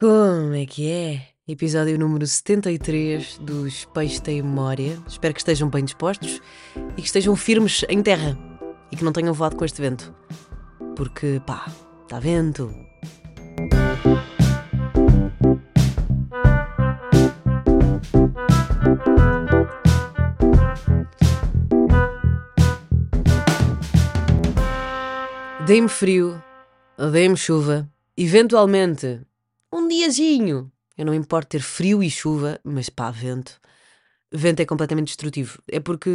Como é que é? Episódio número 73 dos Peixes Têm Memória. Espero que estejam bem dispostos e que estejam firmes em terra e que não tenham voado com este vento. Porque, pá, está vento. Dei-me frio, dei-me chuva, eventualmente um diazinho. Eu não importo ter frio e chuva, mas pá, vento. Vento é completamente destrutivo. É porque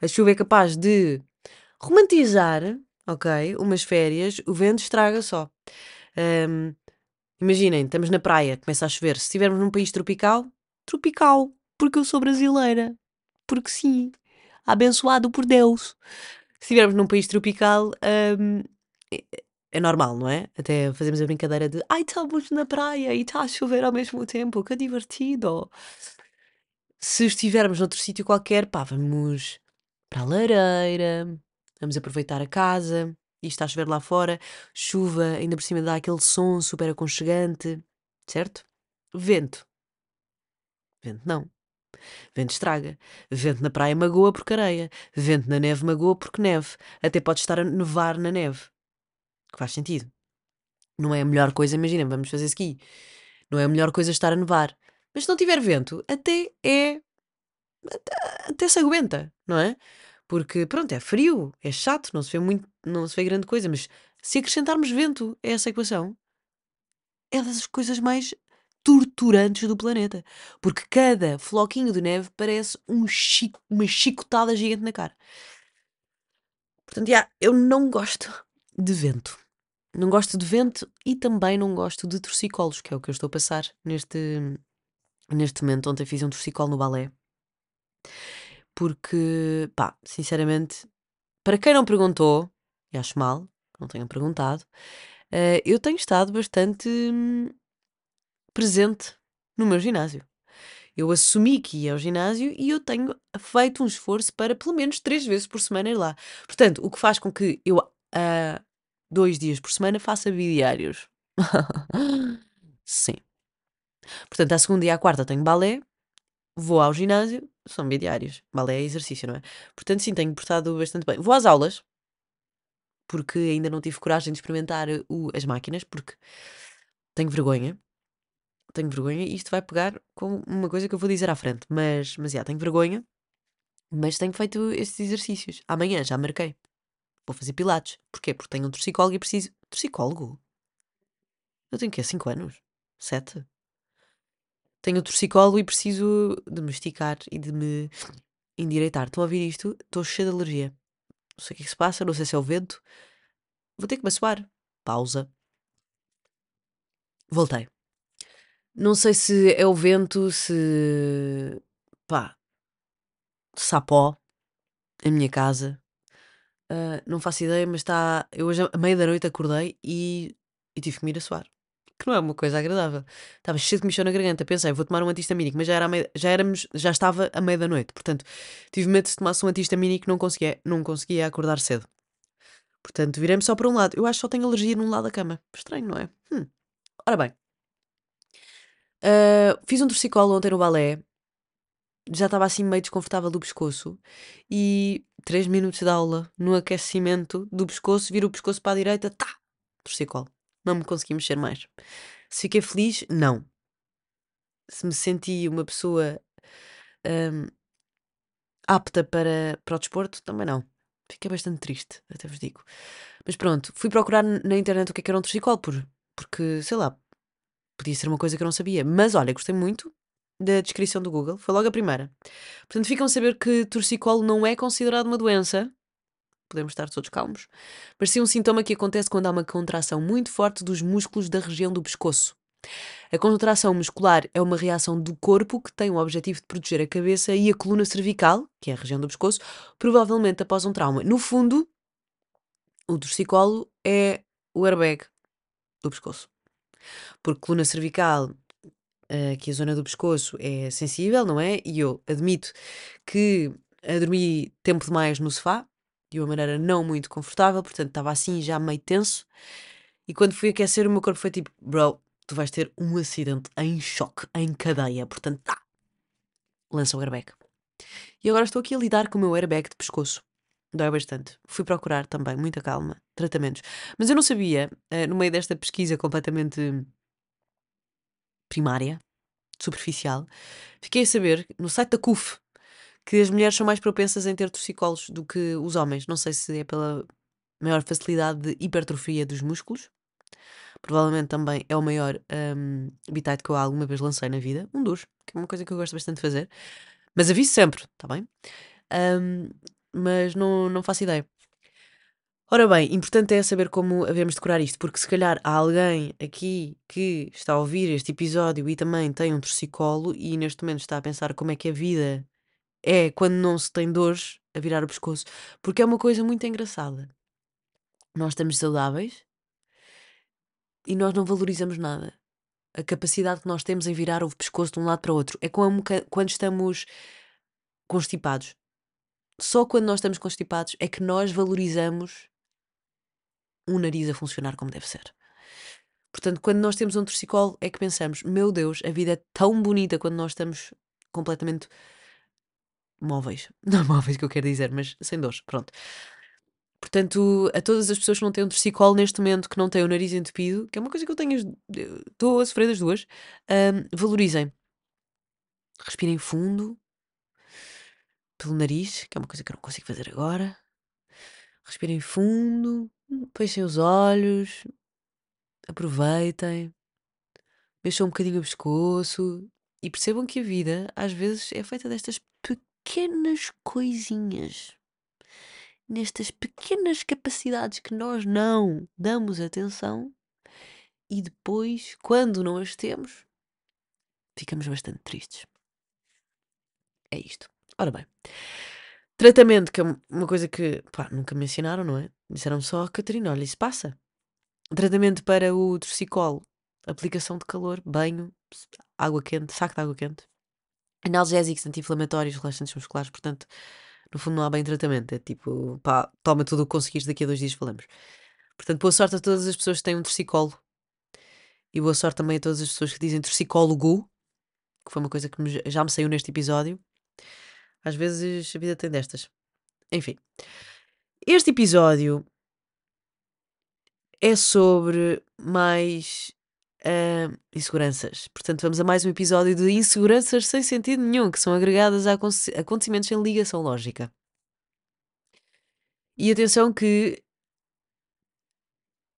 a chuva é capaz de romantizar, ok? Umas férias, o vento estraga só. Ahm, imaginem, estamos na praia, começa a chover. Se estivermos num país tropical, tropical, porque eu sou brasileira. Porque sim, abençoado por Deus. Se estivermos num país tropical, ahm, é, normal, não é? Até fazemos a brincadeira de ai, estamos na praia e está a chover ao mesmo tempo, que divertido. Se estivermos noutro sítio qualquer, pá, vamos para a lareira, vamos aproveitar a casa e está a chover lá fora, chuva, ainda por cima dá aquele som super aconchegante, certo? Vento. Vento não. Vento estraga. Vento na praia magoa porque areia. Vento na neve magoa porque neve. Até pode estar a nevar na neve. Que faz sentido. Não é a melhor coisa, imagina, vamos fazer ski. Não é a melhor coisa estar a nevar. Mas se não tiver vento, até é. Até, até se aguenta, não é? Porque, pronto, é frio, é chato, não se vê muito, não se vê grande coisa, mas se acrescentarmos vento a essa equação, é das coisas mais torturantes do planeta. Porque cada floquinho de neve parece um chico, uma chicotada gigante na cara. Portanto, eu não gosto de vento. Não gosto de vento e também não gosto de torcicolos, que é o que eu estou a passar neste, neste momento. Ontem fiz um torcicolo no balé. Porque, pá, sinceramente, para quem não perguntou, e acho mal não tenham perguntado, eh, eu tenho estado bastante hum, presente no meu ginásio. Eu assumi que ia ao ginásio e eu tenho feito um esforço para pelo menos três vezes por semana ir lá. Portanto, o que faz com que eu ah, dois dias por semana faça bidiários. Sim. Portanto, à segunda e à quarta tenho balé, vou ao ginásio, são bidiários. Balé é exercício, não é? Portanto, sim, tenho portado bastante bem. Vou às aulas, porque ainda não tive coragem de experimentar o- as máquinas, porque tenho vergonha. Tenho vergonha e isto vai pegar com uma coisa que eu vou dizer à frente. Mas, mas já, tenho vergonha. Mas tenho feito estes exercícios. Amanhã já marquei. Vou fazer pilates. Porquê? Porque tenho um torcicólogo e preciso. Torcicólogo? Eu tenho o quê? 5 anos? 7? Tenho um torcicólogo e preciso de me esticar e de me endireitar. Estão a ouvir isto? Estou cheia de alergia. Não sei o que é que se passa, não sei se é o vento. Vou ter que me assoar. Pausa. Voltei. Não sei se é o vento, se. pá. se há pó em minha casa. Ah, não faço ideia, mas está. Eu hoje, à meia da noite, acordei e, e tive que me ir a suar. Que não é uma coisa agradável. Estava cheio de comichão na garganta. Pensei, vou tomar um antihistamínico, mas já, era meia- já, éramos, já estava à meia da noite. Portanto, tive medo de se tomasse um antihistamínico não conseguia, não conseguia acordar cedo. Portanto, virei-me só para um lado. Eu acho que só tenho alergia num lado da cama. Estranho, não é? Hum. Ora bem. Ah, fiz um torcicolo ontem no balé. Já estava assim meio desconfortável do pescoço. E 3 minutos de aula no aquecimento do pescoço, viro o pescoço para a direita, tá! Torcicolo. Não me consegui mexer mais. Se fiquei feliz, não. Se me senti uma pessoa hum, apta para, para o desporto, também não. Fiquei bastante triste, até vos digo. Mas pronto, fui procurar na internet o que é que era um torcicolo, por, porque, sei lá, podia ser uma coisa que eu não sabia. Mas olha, gostei muito da descrição do Google, foi logo a primeira. Portanto, ficam a saber que torcicolo não é considerado uma doença, podemos estar todos calmos, mas sim um sintoma que acontece quando há uma contração muito forte dos músculos da região do pescoço. A contração muscular é uma reação do corpo que tem o objetivo de proteger a cabeça e a coluna cervical, que é a região do pescoço, provavelmente após um trauma. No fundo, o torcicolo é o airbag do pescoço. Porque coluna cervical, eh, que a zona do pescoço é sensível, não é? E eu admito que dormi tempo demais no sofá, de uma maneira não muito confortável, portanto estava assim já meio tenso. E quando fui aquecer, o meu corpo foi tipo, bro, tu vais ter um acidente em choque, em cadeia. Portanto, tá. Lança o airbag. E agora estou aqui a lidar com o meu airbag de pescoço. Dói bastante. Fui procurar também, muita calma, tratamentos. Mas eu não sabia, eh, no meio desta pesquisa completamente primária, superficial, fiquei a saber, no site da CUF, que as mulheres são mais propensas em ter torcicolos do que os homens. Não sei se é pela maior facilidade de hipertrofia dos músculos. Provavelmente também é o maior um, bitite que eu alguma vez lancei na vida. Um dos, que é uma coisa que eu gosto bastante de fazer. Mas aviso sempre, está bem? Um, mas não, não faço ideia. Ora bem, importante é saber como havemos decorar isto, porque se calhar há alguém aqui que está a ouvir este episódio e também tem um torcicolo e neste momento está a pensar como é que a vida é quando não se tem dores a virar o pescoço, porque é uma coisa muito engraçada. Nós estamos saudáveis e nós não valorizamos nada. A capacidade que nós temos em virar o pescoço de um lado para o outro. É como quando estamos constipados. Só quando nós estamos constipados é que nós valorizamos um nariz a funcionar como deve ser. Portanto, quando nós temos um torcicolo, é que pensamos: meu Deus, a vida é tão bonita quando nós estamos completamente móveis. Não móveis que eu quero dizer, mas sem dores. Pronto. Portanto, a todas as pessoas que não têm um torcicolo neste momento, que não têm o nariz entupido, que é uma coisa que eu tenho, estou a sofrer das duas, um, valorizem. Respirem fundo pelo nariz, que é uma coisa que eu não consigo fazer agora. Respirem fundo, fechem os olhos, aproveitem, mexam um bocadinho o pescoço e percebam que a vida às vezes é feita destas pequenas coisinhas, nestas pequenas capacidades que nós não damos atenção e depois, quando não as temos, ficamos bastante tristes. É isto. Ora bem. Tratamento, que é uma coisa que pá, nunca me ensinaram, não é? Disseram só, Catarina, olha, isso passa. Tratamento para o torcicolo, aplicação de calor, banho, água quente, saco de água quente. Analgésicos, anti-inflamatórios, relaxantes musculares, portanto, no fundo não há bem tratamento. É tipo, pá, toma tudo o que conseguires, daqui a dois dias falamos. Portanto, boa sorte a todas as pessoas que têm um torcicolo. E boa sorte também a todas as pessoas que dizem torcicólogo, que foi uma coisa que me, já me saiu neste episódio. Às vezes a vida tem destas. Enfim. Este episódio é sobre mais uh, inseguranças. Portanto, vamos a mais um episódio de inseguranças sem sentido nenhum, que são agregadas a acontecimentos sem ligação lógica. E atenção que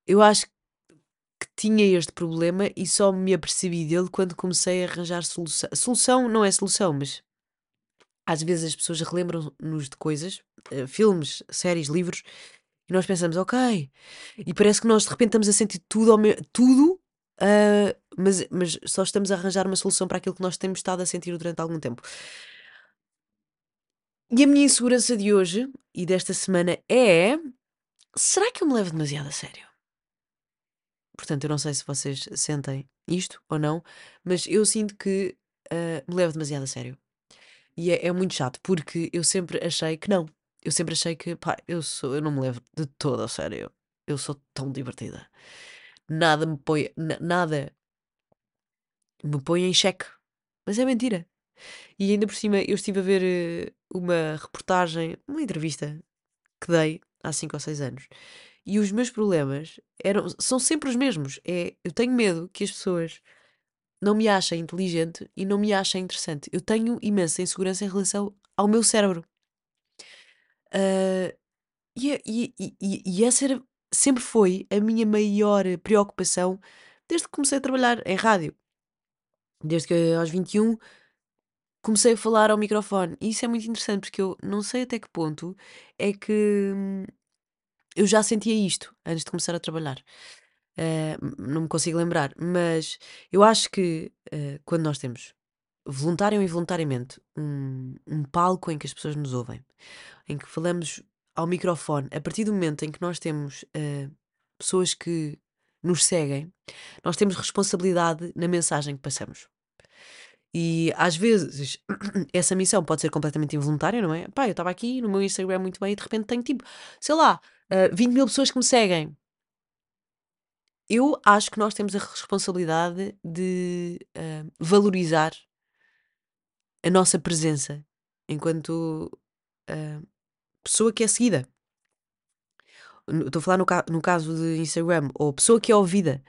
eu acho que tinha este problema e só me apercebi dele quando comecei a arranjar solução. Solução não é solução, mas às vezes as pessoas relembram-nos de coisas, uh, filmes, séries, livros, e nós pensamos, ok, e parece que nós de repente estamos a sentir tudo, tudo Uh, mas, mas só estamos a arranjar uma solução para aquilo que nós temos estado a sentir durante algum tempo. E a minha insegurança de hoje e desta semana é: será que eu me levo demasiado a sério? Portanto, eu não sei se vocês sentem isto ou não, mas eu sinto que uh, me levo demasiado a sério. E é, é, muito chato, porque eu sempre achei que não. Eu sempre achei que, pá, eu, sou, eu não me levo de todo a sério. Eu sou tão divertida nada me põe, nada me põe em xeque. Mas é mentira. E ainda por cima, eu estive a ver uh, uma reportagem, uma entrevista que dei há 5 ou 6 anos. E os meus problemas eram, são sempre os mesmos. É, eu tenho medo que as pessoas não me achem inteligente e não me achem interessante. Eu tenho imensa insegurança em relação ao meu cérebro. Uh, e, e, e, e, essa era sempre foi a minha maior preocupação desde que comecei a trabalhar em rádio. Desde que aos 21 comecei a falar ao microfone. E isso é muito interessante porque eu não sei até que ponto é que hum, eu já sentia isto antes de começar a trabalhar. Uh, não me consigo lembrar, mas eu acho que uh, quando nós temos voluntário ou involuntariamente um, um palco em que as pessoas nos ouvem, em que falamos ao microfone, a partir do momento em que nós temos uh, pessoas que nos seguem, nós temos responsabilidade na mensagem que passamos. E às vezes essa missão pode ser completamente involuntária, não é? Pá, eu estava aqui no meu Instagram muito bem e de repente tenho tipo, sei lá, uh, eh, 20 mil pessoas que me seguem. Eu acho que nós temos a responsabilidade de ah, valorizar a nossa presença enquanto ah, pessoa que é seguida. Estou a falar no, ca- no caso de Instagram, ou pessoa que é ouvida,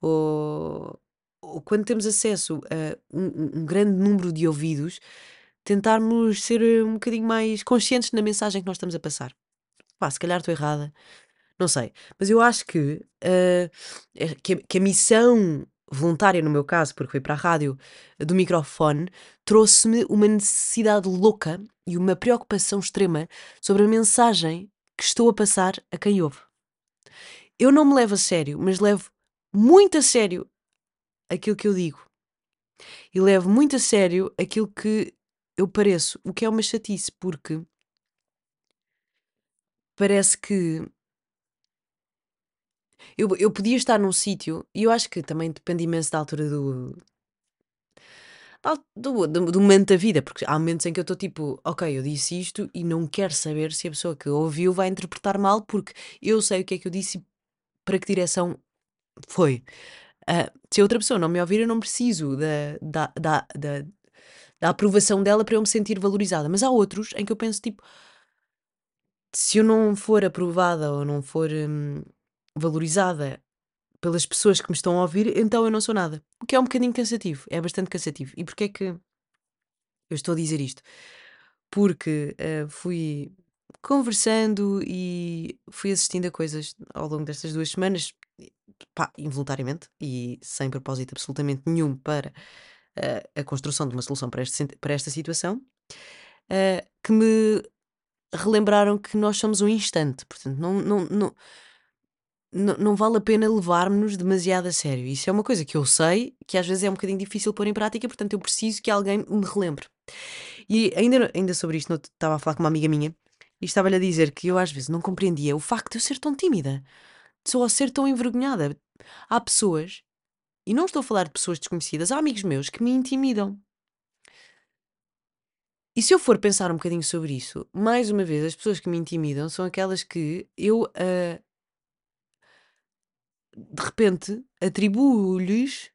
ou, ou quando temos acesso a um, um- grande número de ouvidos, tentarmos ser um bocadinho mais conscientes na mensagem que nós estamos a passar. Pá, se calhar estou errada, não sei. Mas eu acho que, eh, é- que, que a missão voluntária, no meu caso, porque foi para a rádio, do microfone, trouxe-me uma necessidade louca e uma preocupação extrema sobre a mensagem que estou a passar a quem ouve. Eu não me levo a sério, mas levo muito a sério aquilo que eu digo. E levo muito a sério aquilo que eu pareço, o que é uma chatice, porque parece que eu, eu podia estar num sítio, e eu acho que também depende imenso da altura do, do, do, do momento da vida, porque há momentos em que eu estou tipo, ok, eu disse isto e não quero saber se a pessoa que ouviu vai interpretar mal, porque eu sei o que é que eu disse e para que direção foi. Ah, se a outra pessoa não me ouvir, eu não preciso da, da, da, da, da aprovação dela para eu me sentir valorizada. Mas há outros em que eu penso tipo, se eu não for aprovada ou não for hum, valorizada pelas pessoas que me estão a ouvir, então eu não sou nada. O que é um bocadinho cansativo, é bastante cansativo. E porquê é que eu estou a dizer isto? Porque ah, fui conversando e fui assistindo a coisas ao longo destas duas semanas, pá, involuntariamente e sem propósito absolutamente nenhum para ah, a construção de uma solução para, este, para esta situação, ah, que me relembraram que nós somos um instante, portanto, não, não, não, não, vale a pena levarmos-nos demasiado a sério. Isso é uma coisa que eu sei que às vezes é um bocadinho difícil pôr em prática, portanto, eu preciso que alguém me relembre. E ainda, ainda sobre isto, estava a falar com uma amiga minha e estava-lhe a dizer que eu às vezes não compreendia o facto de eu ser tão tímida, de só ser tão envergonhada. Há pessoas, e não estou a falar de pessoas desconhecidas, há amigos meus que me intimidam. E se eu for pensar um bocadinho sobre isso, mais uma vez, as pessoas que me intimidam são aquelas que eu, ah, de repente, atribuo-lhes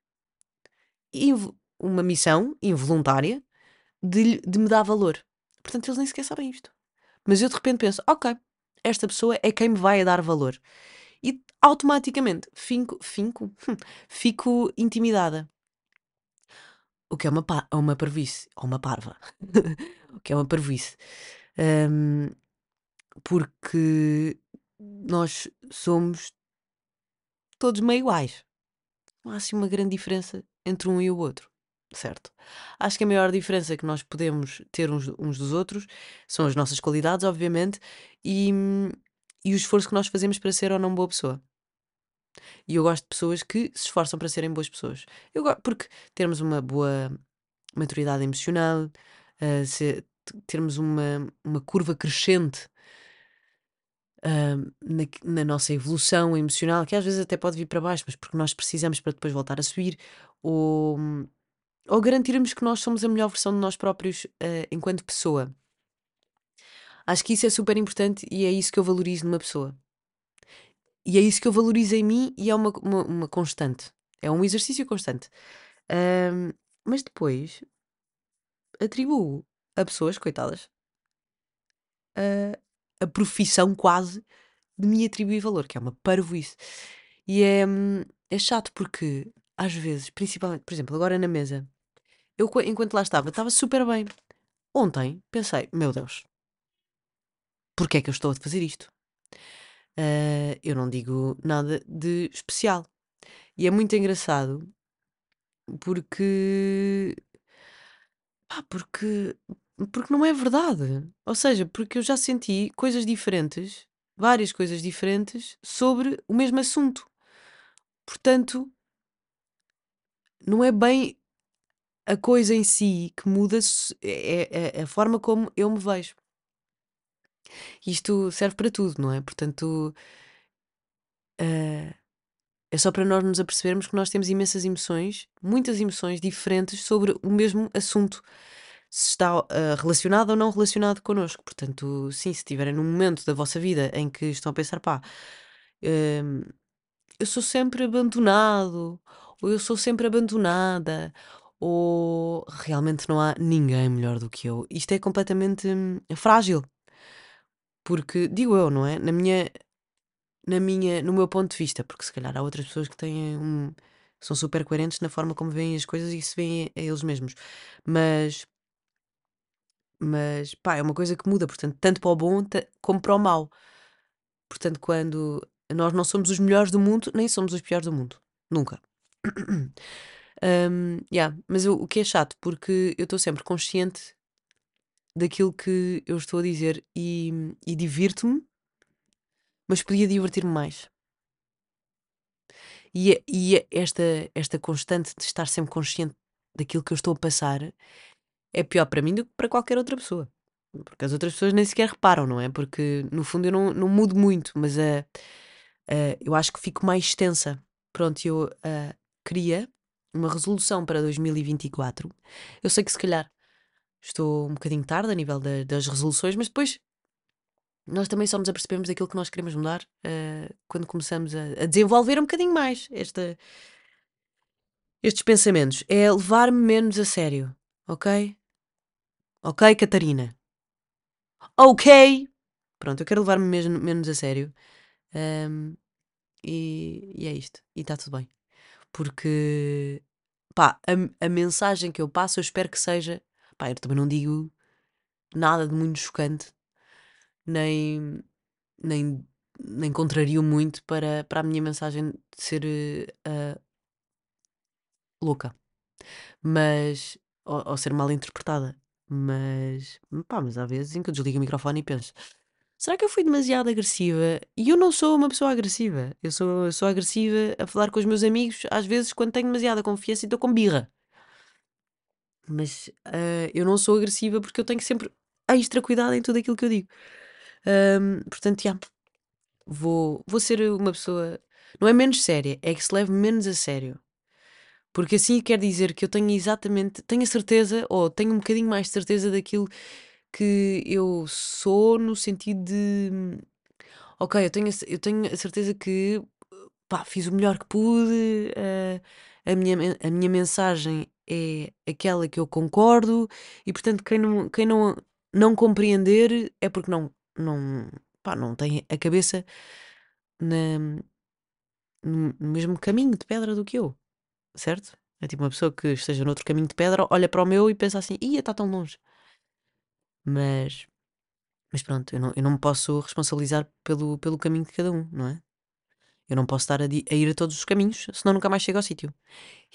uma missão involuntária de, de me dar valor. Portanto, eles nem sequer sabem isto. Mas eu de repente penso, ok, esta pessoa é quem me vai dar valor. E automaticamente finco, finco, fico intimidada. O que é uma, pa uma parvoíce, ou uma parva. o que é uma parvoíce. Ahm, porque nós somos todos meio iguais. Não há assim uma grande diferença entre um e o outro, certo? Acho que a maior diferença que nós podemos ter uns, uns dos outros são as nossas qualidades, obviamente, e, e o esforço que nós fazemos para ser ou não boa pessoa. E eu gosto de pessoas que se esforçam para serem boas pessoas. Eu go- porque termos uma boa maturidade emocional, ah, se- termos uma, uma curva crescente ah, na, na nossa evolução emocional, que às vezes até pode vir para baixo, mas porque nós precisamos para depois voltar a subir, ou, ou garantirmos que nós somos a melhor versão de nós próprios ah, enquanto pessoa. Acho que isso é super importante e é isso que eu valorizo numa pessoa. E é isso que eu valorizo em mim e é uma, uma, uma constante. É um exercício constante. Ahm, mas depois atribuo a pessoas, coitadas, a, a profissão quase de me atribuir valor, que é uma parvoíce. E é, é chato porque, às vezes, principalmente, por exemplo, agora na mesa, eu enquanto lá estava, estava super bem. Ontem pensei, meu Deus, porquê é que eu estou a fazer isto? Ah, eu não digo nada de especial. E é muito engraçado porque. Pá, porque. Porque não é verdade. Ou seja, porque eu já senti coisas diferentes, várias coisas diferentes, sobre o mesmo assunto. Portanto, não é bem a coisa em si que muda, é, é- é a forma como eu me vejo. Isto serve para tudo, não é? Portanto, ah, é só para nós nos apercebermos que nós temos imensas emoções, muitas emoções diferentes sobre o mesmo assunto. Se está ah, relacionado ou não relacionado connosco. Portanto, sim, se estiverem num momento da vossa vida em que estão a pensar, pá, hum, eu sou sempre abandonado, ou eu sou sempre abandonada, ou realmente não há ninguém melhor do que eu. Isto é completamente hum, frágil. Porque, digo eu, não é? Na minha, na minha, no meu ponto de vista, porque se calhar há outras pessoas que têm um, são super coerentes na forma como veem as coisas e se veem a eles mesmos. Mas, mas pá, é uma coisa que muda, portanto, tanto para o bom como para o mau. Portanto, quando nós não somos os melhores do mundo, nem somos os piores do mundo. Nunca. Um, yeah, mas o, o que é chato, porque eu estou sempre consciente daquilo que eu estou a dizer e, e divirto-me, mas podia divertir-me mais. E, é- e é esta, esta constante de estar sempre consciente daquilo que eu estou a passar é pior para mim do que para qualquer outra pessoa. Porque as outras pessoas nem sequer reparam, não é? Porque no fundo eu não, não mudo muito, mas uh, uh, eu acho que fico mais extensa. Pronto, eu uh, queria uma resolução para 2024. Eu sei que se calhar estou um bocadinho tarde a nível da- das resoluções, mas depois nós também só nos apercebemos daquilo que nós queremos mudar uh, quando começamos a, a desenvolver um bocadinho mais esta, estes pensamentos. É levar-me menos a sério, ok? Ok, Catarina? Ok! Pronto, eu quero levar-me mesmo menos a sério. Um, e, e é isto. E está tudo bem. Porque, pá, a, a mensagem que eu passo, eu espero que seja. Pá, eu também não digo nada de muito chocante, nem, nem, nem contrario muito para, para a minha mensagem ser uh, louca, mas ou, ou ser mal interpretada. Mas, pá, mas há vezes em que eu desligo o microfone e penso: será que eu fui demasiado agressiva? E eu não sou uma pessoa agressiva. Eu sou, eu sou agressiva a falar com os meus amigos, às vezes quando tenho demasiada confiança e estou com birra. Mas uh, eu não sou agressiva porque eu tenho sempre extra cuidado em tudo aquilo que eu digo. Portanto, já. Vou, vou ser uma pessoa. Não é menos séria, é que se leve menos a sério. Porque assim quer dizer que eu tenho exatamente, tenho a certeza, ou tenho um bocadinho mais de certeza daquilo que eu sou, no sentido de. Ok, eu tenho, eu tenho a certeza que pá, fiz o melhor que pude, eh, a, minha, a minha mensagem é aquela que eu concordo, e portanto, quem não, quem não, não compreender é porque não, não, pá, não tem a cabeça na- no mesmo caminho de pedra do que eu certo? É tipo uma pessoa que esteja noutro caminho de pedra, olha para o meu e pensa assim: ia, está tão longe. Mas, mas pronto, eu não, eu não me posso responsabilizar pelo, pelo caminho de cada um, não é? Eu não posso estar a, a ir a todos os caminhos, senão nunca mais chego ao sítio.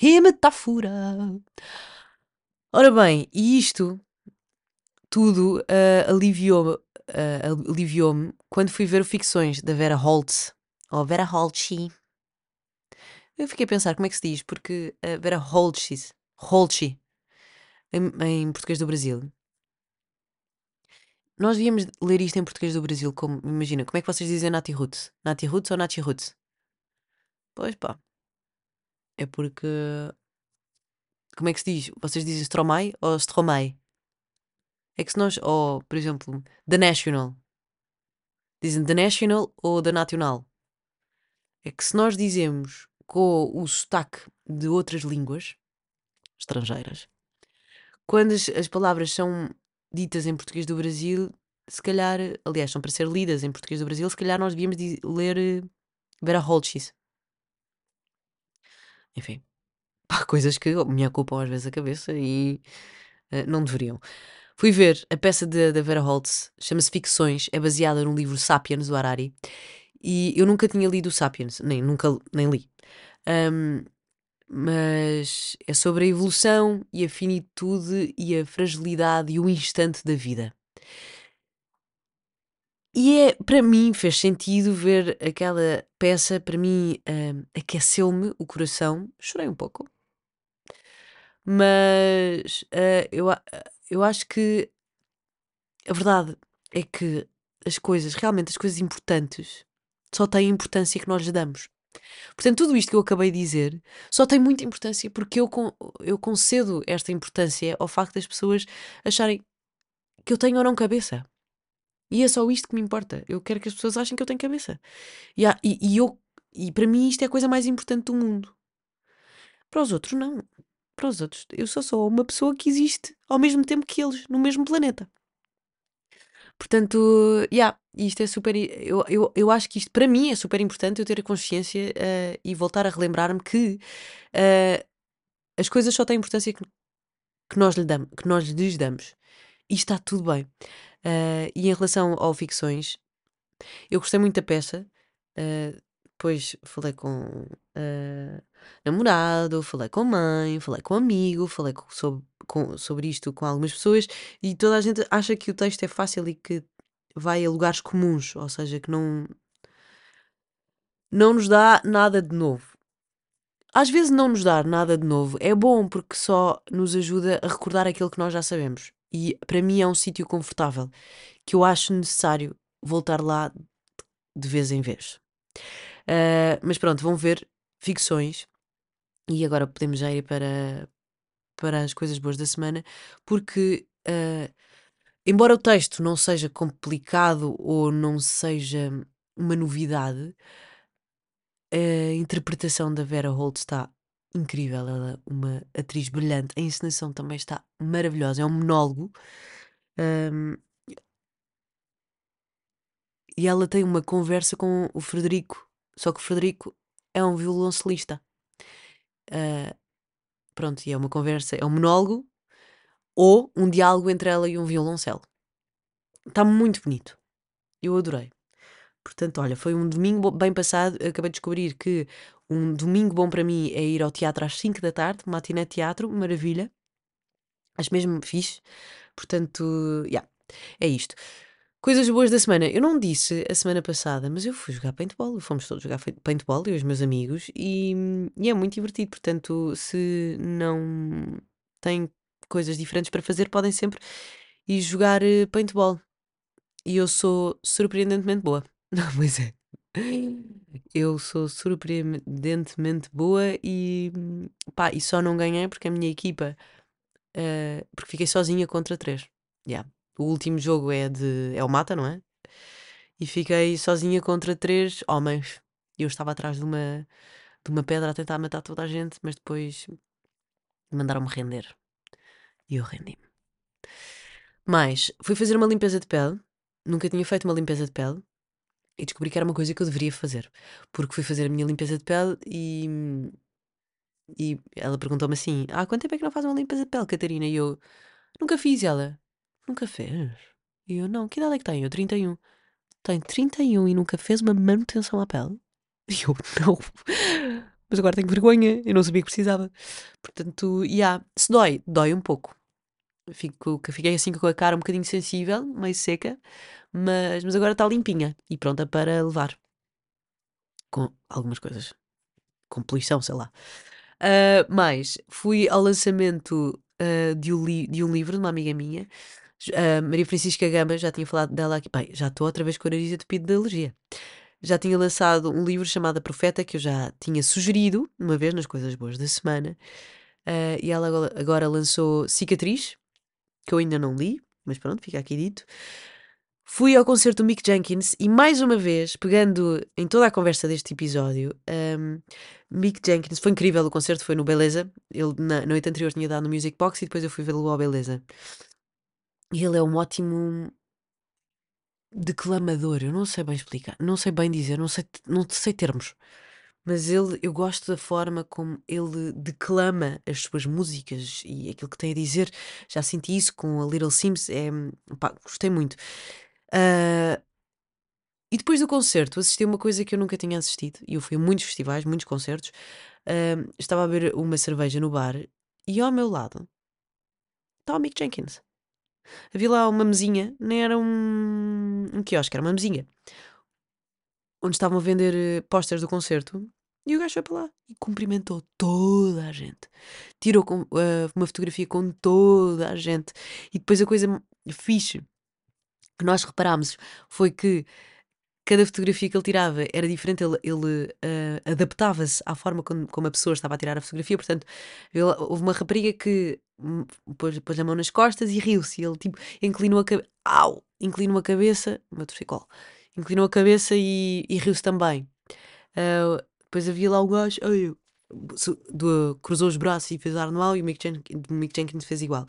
E metáfora! Ora bem, e isto tudo ah, aliviou-me ah, aliviou-me quando fui ver o Ficções da Vera Holtz, ou Vera Holtz. Eu fiquei a pensar como é que se diz, porque a Vera Holtz, Holtz, em, em português do Brasil, Nós devíamos ler isto em português do Brasil como, imagina, como é que vocês dizem Nati Roots? Nati Roots ou Nati Roots? Pois pá, é porque, como é que se diz? Vocês dizem Stromae ou Stromae? É que se nós, ou, por exemplo, The National, dizem The National ou The Nacional? É que se nós dizemos com o sotaque de outras línguas estrangeiras, quando as, as palavras são ditas em português do Brasil, se calhar, aliás, são para ser lidas em português do Brasil, se calhar nós devíamos ler eh, Vera Holtz. Enfim, pá, coisas que me ocupam às vezes a cabeça e eh, não deveriam. Fui ver a peça da Vera Holtz, chama-se Ficções, é baseada num livro Sapiens do Harari e eu nunca tinha lido o Sapiens, nem nunca nem li. Ahm, mas é sobre a evolução e a finitude e a fragilidade e o instante da vida. E é, para mim, fez sentido ver aquela peça, para mim, aqueceu-me o coração. Chorei um pouco, mas ah, eu, eu acho que a verdade é que as coisas, realmente as coisas importantes, só têm a importância que nós lhes damos. Portanto, tudo isto que eu acabei de dizer só tem muita importância porque eu, con- eu concedo esta importância ao facto das pessoas acharem que eu tenho ou não cabeça. E é só isto que me importa. Eu quero que as pessoas achem que eu tenho cabeça. E, há- e- e eu E para mim isto é a coisa mais importante do mundo. Para os outros, não. Para os outros, eu sou só uma pessoa que existe ao mesmo tempo que eles, no mesmo planeta. Portanto, yeah, isto é super. Eu, eu, eu acho que isto, para mim, é super importante eu ter a consciência uh, e voltar a relembrar-me que uh, as coisas só têm importância que, que, nós, lhe damos, que nós lhes damos. E está tudo bem. Uh, e em relação ao ficções, eu gostei muito da peça. Depois falei com namorado, falei com mãe, falei com amigo, falei com, sobre, com, sobre isto com algumas pessoas e toda a gente acha que o texto é fácil e que vai a lugares comuns, ou seja, que não, não nos dá nada de novo. Às vezes não nos dar nada de novo é bom porque só nos ajuda a recordar aquilo que nós já sabemos. E para mim é um sítio confortável que eu acho necessário voltar lá de vez em vez. Uh, mas pronto, vão ver ficções e agora podemos já ir para, para as coisas boas da semana, porque uh, embora o texto não seja complicado ou não seja uma novidade, a interpretação da Vera Holt está incrível. Ela é uma atriz brilhante. A encenação também está maravilhosa. É um monólogo. Um, e ela tem uma conversa com o Frederico. Só que o Frederico é um violoncelista. Uh, pronto, e é uma conversa, é um monólogo ou um diálogo entre ela e um violoncelo. Está muito bonito. Eu adorei. Portanto, olha, foi um domingo bem passado. Acabei de descobrir que um domingo bom para mim é ir ao teatro às 5 da tarde, matiné teatro, maravilha. Acho mesmo fixe. Portanto, já, yeah, é isto. Coisas boas da semana. Eu não disse a semana passada, mas eu fui jogar paintball. Fomos todos jogar paintball, e os meus amigos, e, e é muito divertido. Portanto, se não têm coisas diferentes para fazer, podem sempre ir jogar eh, paintball. E eu sou surpreendentemente boa. Não, mas é. Eu sou surpreendentemente boa e pá, e só não ganhei porque a minha equipa, uh, porque fiquei sozinha contra três. Yeah. O último jogo é de. é o mata, não é? E fiquei sozinha contra três homens. E eu estava atrás de uma, de uma pedra a tentar matar toda a gente, mas depois mandaram-me render. E eu rendi-me. Mas fui fazer uma limpeza de pele. Nunca tinha feito uma limpeza de pele. E descobri que era uma coisa que eu deveria fazer. Porque fui fazer a minha limpeza de pele e. E ela perguntou-me assim: Há ah, quanto tempo é que não faz uma limpeza de pele, Catarina? E eu nunca fiz. ela Nunca fez? E eu, não, que idade é que tem? Eu, 31. Tem 31 e nunca fez uma manutenção à pele? E eu, não. Mas agora tenho vergonha, eu não sabia que precisava. Portanto, e yeah, se dói, dói um pouco. Fico, fiquei assim com a cara um bocadinho sensível, meio seca, mas, mas agora está limpinha e pronta para levar. Com algumas coisas. Com poluição, sei lá. Uh, mas fui ao lançamento uh, de, um de um livro de uma amiga minha a Maria Francisca Gamba, já tinha falado dela aqui. Bem, já estou outra vez com a nariz entupida de alergia. Já tinha lançado um livro chamado Profeta, que eu já tinha sugerido uma vez nas Coisas Boas da Semana. Uh, e ela agora lançou Cicatriz, que eu ainda não li, mas pronto, fica aqui dito. Fui ao concerto do Mick Jenkins e mais uma vez, pegando em toda a conversa deste episódio, um, Mick Jenkins, foi incrível o concerto, foi no Beleza. Ele na noite anterior tinha dado no Music Box e depois eu fui vê-lo ao Beleza. E ele é um ótimo declamador. Eu não sei bem explicar, não sei bem dizer, não sei, não sei termos. Mas ele, eu gosto da forma como ele declama as suas músicas e aquilo que tem a dizer. Já senti isso com a Little Sims, é, pá, gostei muito. Uh, e depois do concerto assisti a uma coisa que eu nunca tinha assistido. E eu fui a muitos festivais, muitos concertos. Uh, estava a beber uma cerveja no bar e ao meu lado está o Mick Jenkins. Havia lá uma mesinha, nem era um, um quiosque, era uma mesinha, onde estavam a vender eh, posters do concerto. E o gajo foi para lá e cumprimentou toda a gente. Tirou com, uh, uma fotografia com toda a gente. E depois a coisa fixe que nós reparámos foi que cada fotografia que ele tirava era diferente, ele, ele uh, adaptava-se à forma como, como, a pessoa estava a tirar a fotografia. Portanto, ele, houve uma rapariga que pôs, pôs a mão nas costas e riu-se. Ele tipo inclinou a cabeça, au! Inclinou a cabeça, meu torcicolo, inclinou a cabeça e, e riu-se também. Uh, depois havia lá o gajo, ai, do- cruzou os braços e fez ar no e o Mick, Jen- o Mick Jenkins fez igual.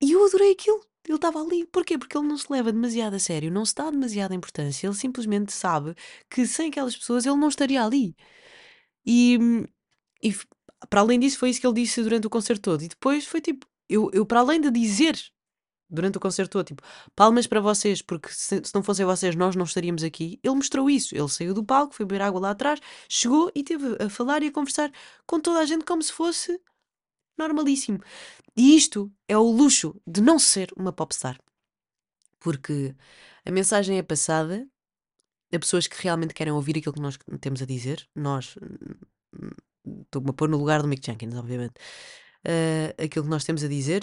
E eu adorei aquilo. Ele estava ali. Porquê? Porque ele não se leva demasiado a sério, não se dá demasiada importância. Ele simplesmente sabe que sem aquelas pessoas ele não estaria ali. E, e f- para além disso, foi isso que ele disse durante o concerto todo. E depois foi tipo, eu, eu para além de dizer durante o concerto todo, tipo, palmas para vocês, porque se, se não fossem vocês, nós não estaríamos aqui. Ele mostrou isso. Ele saiu do palco, foi beber água lá atrás, chegou e teve a falar e a conversar com toda a gente como se fosse normalíssimo. E isto é o luxo de não ser uma popstar. Porque a mensagem é passada a pessoas que realmente querem ouvir aquilo que nós temos a dizer. Nós, estou-me a pôr no lugar do Mick Jenkins, obviamente. Uh, aquilo que nós temos a dizer.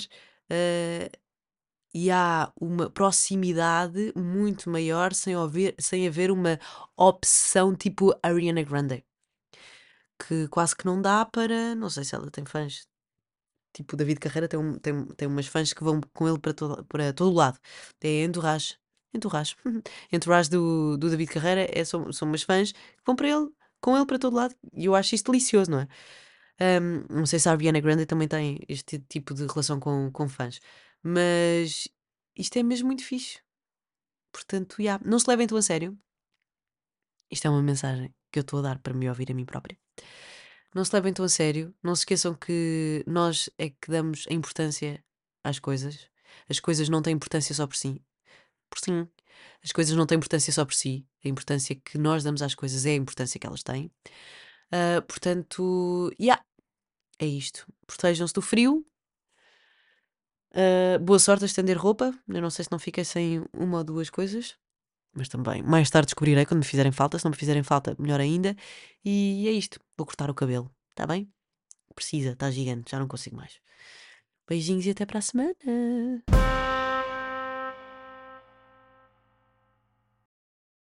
uh, e há uma proximidade muito maior sem, haver, sem haver uma opção tipo Ariana Grande. Que quase que não dá para. Não sei se ela tem fãs. Tipo, David Carreira tem, um- tem, tem umas fãs que vão com ele para todo, para todo lado. É Entourage. Entourage. Entourage do, do David Carreira é, são, são umas fãs que vão para ele, com ele para todo lado. E eu acho isto delicioso, não é? Um, não sei se a Ariana Grande também tem este tipo de relação com, com fãs. Mas isto é mesmo muito fixe. Portanto, yeah, não se levem tão a sério. Isto é uma mensagem que eu estou a dar para me ouvir a mim própria. Não se levem tão a sério. Não se esqueçam que nós é que damos a importância às coisas. As coisas não têm importância só por si. Por sim. As coisas não têm importância só por si. A importância que nós damos às coisas é a importância que elas têm. Ah, portanto, yeah, é isto. Protejam-se do frio. Ah, boa sorte a estender roupa. Eu não sei se não fiquei sem uma ou duas coisas. Mas também, mais tarde descobrirei quando me fizerem falta. Se não me fizerem falta, melhor ainda. E é isto. Vou cortar o cabelo. Está bem? Precisa, está gigante. Já não consigo mais. Beijinhos e até para a semana.